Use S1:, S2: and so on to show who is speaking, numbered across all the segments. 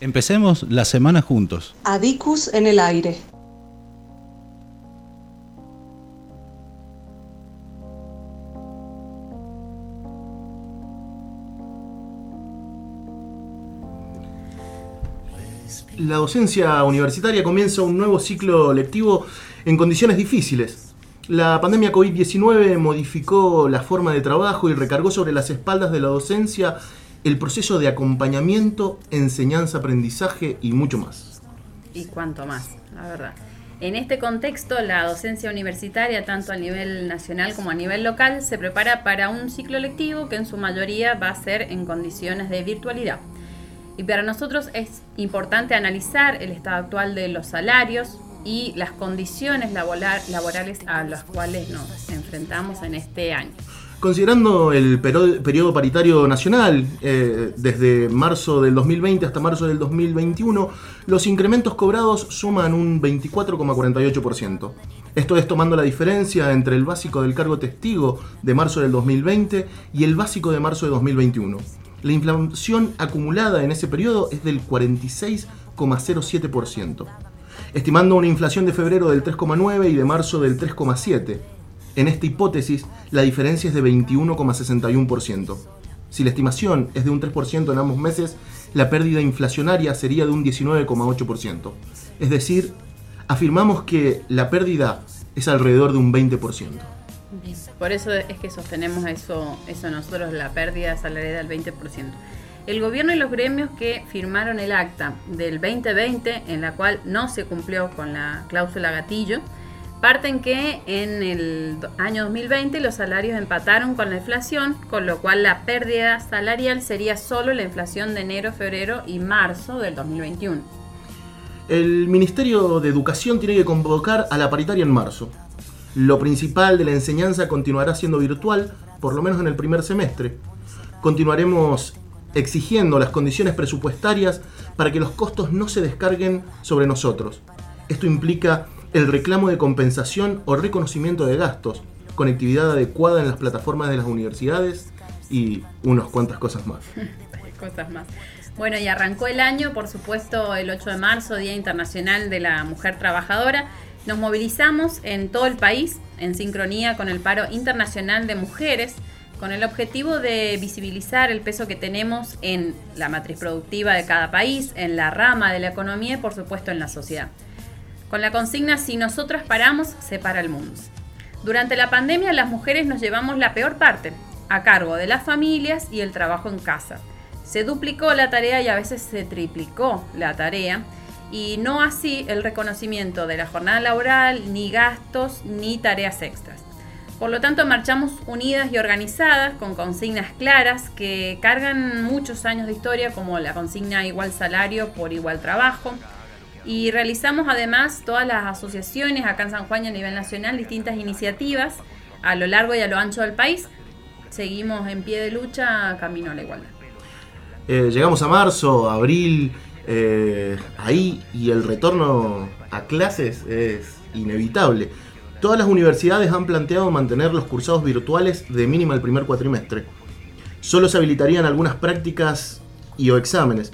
S1: Empecemos la semana juntos.
S2: Adicus en el aire.
S3: La docencia universitaria comienza un nuevo ciclo lectivo en condiciones difíciles. La pandemia COVID-19 modificó la forma de trabajo y recargó sobre las espaldas de la docencia el proceso de acompañamiento, enseñanza, aprendizaje y mucho más.
S4: Y cuánto más, la verdad. En este contexto, la docencia universitaria, tanto a nivel nacional como a nivel local, se prepara para un ciclo lectivo que en su mayoría va a ser en condiciones de virtualidad. Y para nosotros es importante analizar el estado actual de los salarios y las condiciones laborales a las cuales nos enfrentamos en este año.
S3: Considerando el periodo paritario nacional, eh, desde marzo del 2020 hasta marzo del 2021, los incrementos cobrados suman un 24,48%. Esto es tomando la diferencia entre el básico del cargo testigo de marzo del 2020 y el básico de marzo de 2021. La inflación acumulada en ese periodo es del 46,07%, estimando una inflación de febrero del 3,9 y de marzo del 3,7 en esta hipótesis, la diferencia es de 21,61%. Si la estimación es de un 3% en ambos meses, la pérdida inflacionaria sería de un 19,8%. Es decir, afirmamos que la pérdida es alrededor de un 20%.
S4: Por eso es que sostenemos eso, eso nosotros, la pérdida salarial del 20%. El gobierno y los gremios que firmaron el acta del 2020, en la cual no se cumplió con la cláusula gatillo, Parten que en el año 2020 los salarios empataron con la inflación, con lo cual la pérdida salarial sería solo la inflación de enero, febrero y marzo del 2021.
S3: El Ministerio de Educación tiene que convocar a la paritaria en marzo. Lo principal de la enseñanza continuará siendo virtual, por lo menos en el primer semestre. Continuaremos exigiendo las condiciones presupuestarias para que los costos no se descarguen sobre nosotros. Esto implica el reclamo de compensación o reconocimiento de gastos, conectividad adecuada en las plataformas de las universidades y unas cuantas cosas más.
S4: cosas más. Bueno, y arrancó el año, por supuesto, el 8 de marzo, Día Internacional de la Mujer Trabajadora. Nos movilizamos en todo el país en sincronía con el paro internacional de mujeres, con el objetivo de visibilizar el peso que tenemos en la matriz productiva de cada país, en la rama de la economía y por supuesto en la sociedad con la consigna Si nosotros paramos, se para el mundo. Durante la pandemia las mujeres nos llevamos la peor parte, a cargo de las familias y el trabajo en casa. Se duplicó la tarea y a veces se triplicó la tarea y no así el reconocimiento de la jornada laboral, ni gastos, ni tareas extras. Por lo tanto, marchamos unidas y organizadas con consignas claras que cargan muchos años de historia como la consigna igual salario por igual trabajo, y realizamos además todas las asociaciones acá en San Juan y a nivel nacional, distintas iniciativas a lo largo y a lo ancho del país. Seguimos en pie de lucha camino a la igualdad.
S3: Eh, llegamos a marzo, abril, eh, ahí y el retorno a clases es inevitable. Todas las universidades han planteado mantener los cursados virtuales de mínima el primer cuatrimestre. Solo se habilitarían algunas prácticas y o exámenes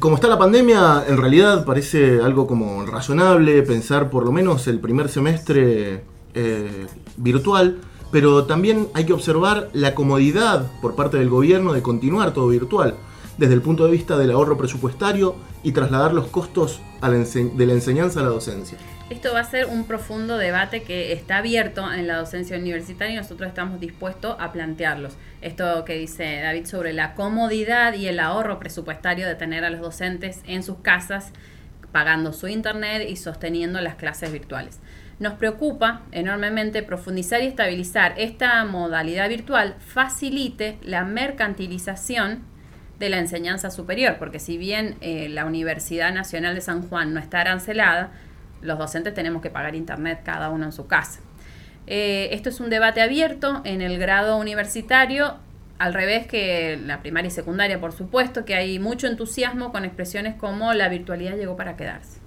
S3: como está la pandemia, en realidad parece algo como razonable pensar por lo menos el primer semestre eh, virtual, pero también hay que observar la comodidad por parte del gobierno de continuar todo virtual, desde el punto de vista del ahorro presupuestario y trasladar los costos de la enseñanza a la docencia.
S4: Esto va a ser un profundo debate que está abierto en la docencia universitaria y nosotros estamos dispuestos a plantearlos. Esto que dice David sobre la comodidad y el ahorro presupuestario de tener a los docentes en sus casas pagando su internet y sosteniendo las clases virtuales. Nos preocupa enormemente profundizar y estabilizar esta modalidad virtual facilite la mercantilización de la enseñanza superior, porque si bien eh, la Universidad Nacional de San Juan no está arancelada, los docentes tenemos que pagar internet cada uno en su casa. Eh, esto es un debate abierto en el grado universitario, al revés que la primaria y secundaria, por supuesto, que hay mucho entusiasmo con expresiones como la virtualidad llegó para quedarse.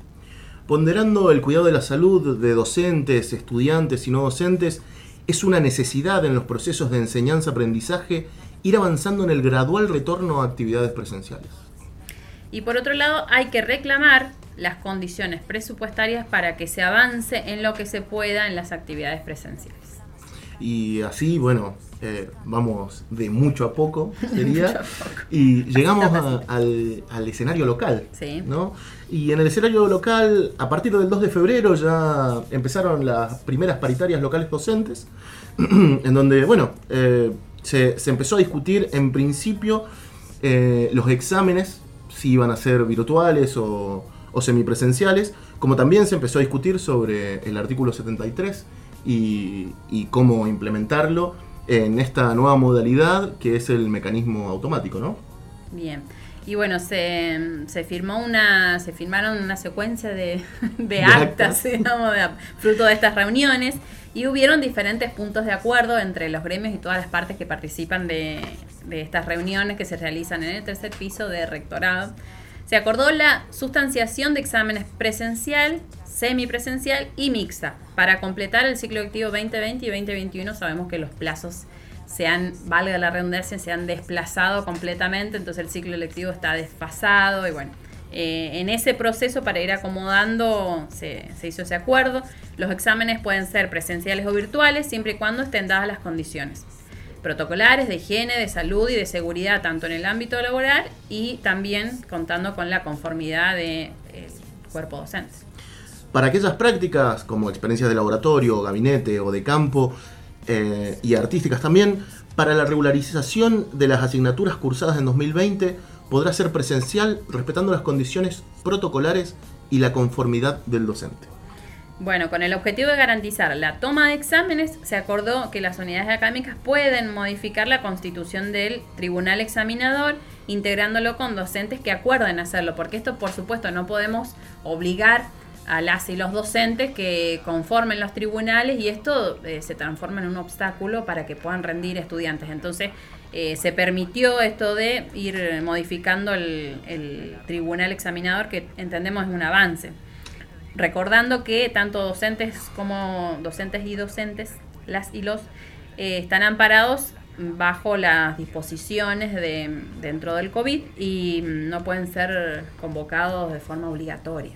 S3: Ponderando el cuidado de la salud de docentes, estudiantes y no docentes, es una necesidad en los procesos de enseñanza-aprendizaje ir avanzando en el gradual retorno a actividades presenciales.
S4: Y por otro lado, hay que reclamar las condiciones presupuestarias para que se avance en lo que se pueda en las actividades presenciales.
S3: Y así, bueno, eh, vamos de mucho a poco, sería. Y llegamos al, escenario local. ¿no? Y en el escenario local, a partir del 2 de febrero ya empezaron las primeras paritarias locales docentes, en donde, bueno, eh, se, empezó a discutir en principio eh, los exámenes, si iban a ser virtuales o, o semipresenciales, como también se empezó a discutir sobre el artículo 73 y, cómo implementarlo en esta nueva modalidad que es el mecanismo automático, ¿no?
S4: Bien. Y bueno, se, se firmó una, se firmaron una secuencia de, actas, digamos, fruto de estas reuniones, y hubieron diferentes puntos de acuerdo entre los gremios y todas las partes que participan de, de estas reuniones que se realizan en el tercer piso de rectorado. Se acordó la sustanciación de exámenes presencial, semipresencial y mixta. Para completar el ciclo lectivo 2020 y 2021 sabemos que los plazos se han, valga la redundancia, se han desplazado completamente, entonces el ciclo lectivo está desfasado y bueno, eh, en ese proceso para ir acomodando se, se, hizo ese acuerdo. Los exámenes pueden ser presenciales o virtuales siempre y cuando estén dadas las condiciones protocolares de higiene, de salud y de seguridad, tanto en el ámbito laboral y también contando con la conformidad del de, eh, cuerpo docente.
S3: Para aquellas prácticas como experiencias de laboratorio, gabinete o de campo eh, y artísticas también, para la regularización de las asignaturas cursadas en 2020 podrá ser presencial respetando las condiciones protocolares y la conformidad del docente.
S4: Bueno, con el objetivo de garantizar la toma de exámenes, se acordó que las unidades académicas pueden modificar la constitución del tribunal examinador, integrándolo con docentes que acuerden hacerlo, porque esto, por supuesto, no podemos obligar a las y los docentes que conformen los tribunales y esto eh, se transforma en un obstáculo para que puedan rendir estudiantes. Entonces, eh, se permitió esto de ir modificando el tribunal examinador, que entendemos es un avance recordando que tanto docentes como docentes y docentes, las y los, eh, están amparados bajo las disposiciones de, dentro del COVID y no pueden ser convocados de forma obligatoria.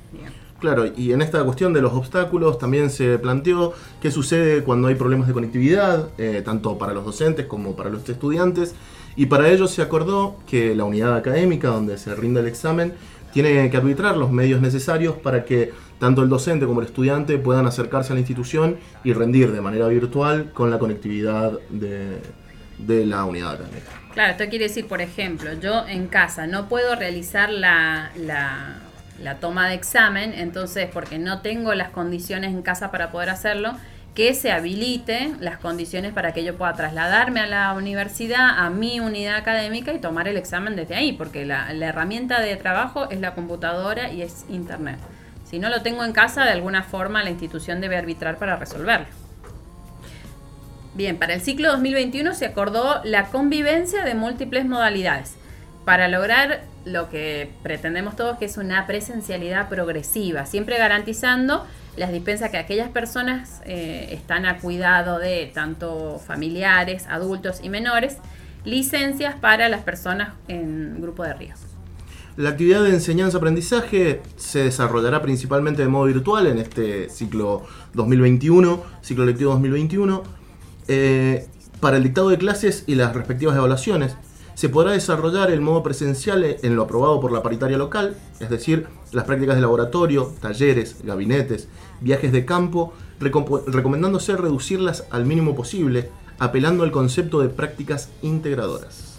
S3: Claro, y en esta cuestión de los obstáculos también se planteó qué sucede cuando hay problemas de conectividad, eh, tanto para los docentes como para los estudiantes, y para ello se acordó que la unidad académica donde se rinde el examen tiene que arbitrar los medios necesarios para que tanto el docente como el estudiante puedan acercarse a la institución y rendir de manera virtual con la conectividad de, la unidad académica.
S4: Claro, esto quiere decir, por ejemplo, yo en casa no puedo realizar la, la toma de examen, entonces porque no tengo las condiciones en casa para poder hacerlo, que se habilite las condiciones para que yo pueda trasladarme a la universidad, a mi unidad académica y tomar el examen desde ahí, porque la, la herramienta de trabajo es la computadora y es internet. Si no lo tengo en casa, de alguna forma la institución debe arbitrar para resolverlo. Bien, para el ciclo 2021 se acordó la convivencia de múltiples modalidades para lograr lo que pretendemos todos, que es una presencialidad progresiva, siempre garantizando las dispensas que aquellas personas eh, están a cuidado de tanto familiares, adultos y menores, licencias para las personas en grupo de riesgo.
S3: La actividad de enseñanza-aprendizaje se desarrollará principalmente de modo virtual en este ciclo 2021, ciclo lectivo 2021. Eh, para el dictado de clases y las respectivas evaluaciones, se podrá desarrollar el modo presencial en lo aprobado por la paritaria local, es decir, las prácticas de laboratorio, talleres, gabinetes, viajes de campo, recomendándose reducirlas al mínimo posible, apelando al concepto de prácticas integradoras.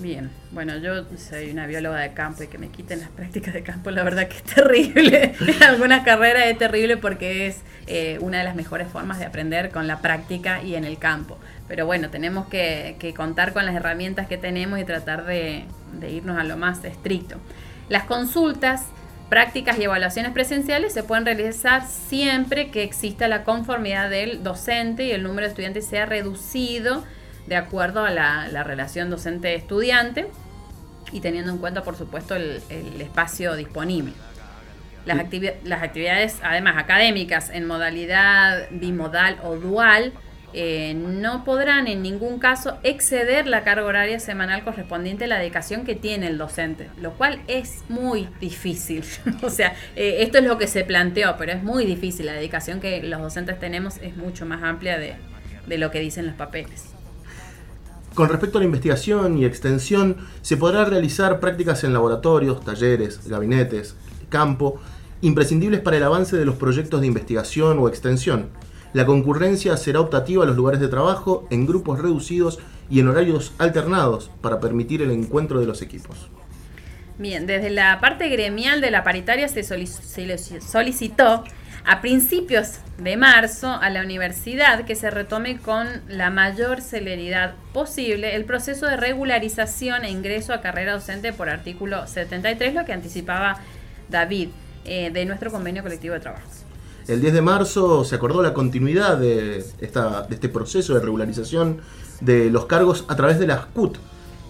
S4: Bien, bueno, yo soy una bióloga de campo y que me quiten las prácticas de campo, la verdad que es terrible. en algunas carreras es terrible porque es eh, una de las mejores formas de aprender con la práctica y en el campo. Pero bueno, tenemos que, contar con las herramientas que tenemos y tratar de, irnos a lo más estricto. Las consultas, prácticas y evaluaciones presenciales se pueden realizar siempre que exista la conformidad del docente y el número de estudiantes sea reducido de acuerdo a la, relación docente-estudiante y teniendo en cuenta, por supuesto, el, espacio disponible. Las, las, actividades, además académicas, en modalidad bimodal o dual, eh, no podrán en ningún caso exceder la carga horaria semanal correspondiente a la dedicación que tiene el docente, lo cual es muy difícil. o sea, eh, esto es lo que se planteó, pero es muy difícil. La dedicación que los docentes tenemos es mucho más amplia de, de lo que dicen los papeles.
S3: Con respecto a la investigación y extensión, se podrá realizar prácticas en laboratorios, talleres, gabinetes, campo, imprescindibles para el avance de los proyectos de investigación o extensión la concurrencia será optativa a los lugares de trabajo en grupos reducidos y en horarios alternados para permitir el encuentro de los equipos.
S4: Bien, desde la parte gremial de la paritaria se solicitó a principios de marzo a la universidad que se retome con la mayor celeridad posible el proceso de regularización e ingreso a carrera docente por artículo 73, lo que anticipaba David eh, de nuestro convenio colectivo de trabajo.
S3: El 10 de marzo se acordó la continuidad de, este proceso de regularización de los cargos a través de las CUT,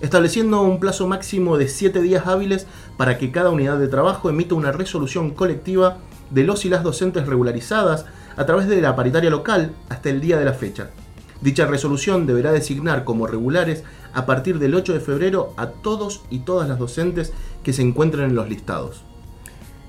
S3: estableciendo un plazo máximo de 7 días hábiles para que cada unidad de trabajo emita una resolución colectiva de los y las docentes regularizadas a través de la paritaria local hasta el día de la fecha. Dicha resolución deberá designar como regulares a partir del 8 de febrero a todos y todas las docentes que se encuentren en los listados.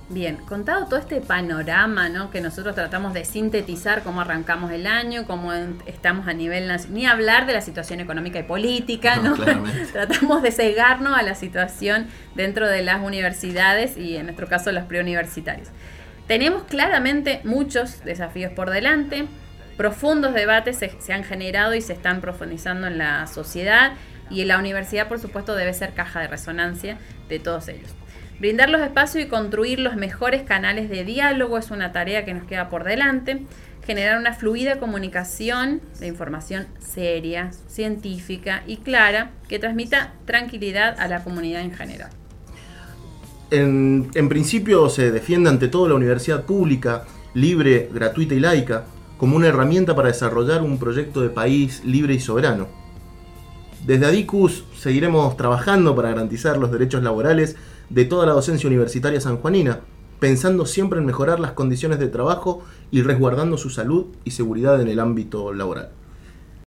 S4: Bien, contado todo este panorama ¿no? que nosotros tratamos de sintetizar cómo arrancamos el año, cómo estamos a nivel nacional, ni hablar de la situación económica y política, ¿no? tratamos de cegarnos a la situación dentro de las universidades y en nuestro caso las preuniversitarias. Tenemos claramente muchos desafíos por delante, profundos debates se, se han generado y se están profundizando en la sociedad y la universidad por supuesto debe ser caja de resonancia de todos ellos. Brindar los espacios y construir los mejores canales de diálogo es una tarea que nos queda por delante. Generar una fluida comunicación de información seria, científica y clara que transmita tranquilidad a la comunidad en general.
S3: En, principio se defiende ante todo la universidad pública, libre, gratuita y laica, como una herramienta para desarrollar un proyecto de país libre y soberano. Desde Adicus seguiremos trabajando para garantizar los derechos laborales de toda la docencia universitaria sanjuanina, pensando siempre en mejorar las condiciones de trabajo y resguardando su salud y seguridad en el ámbito laboral.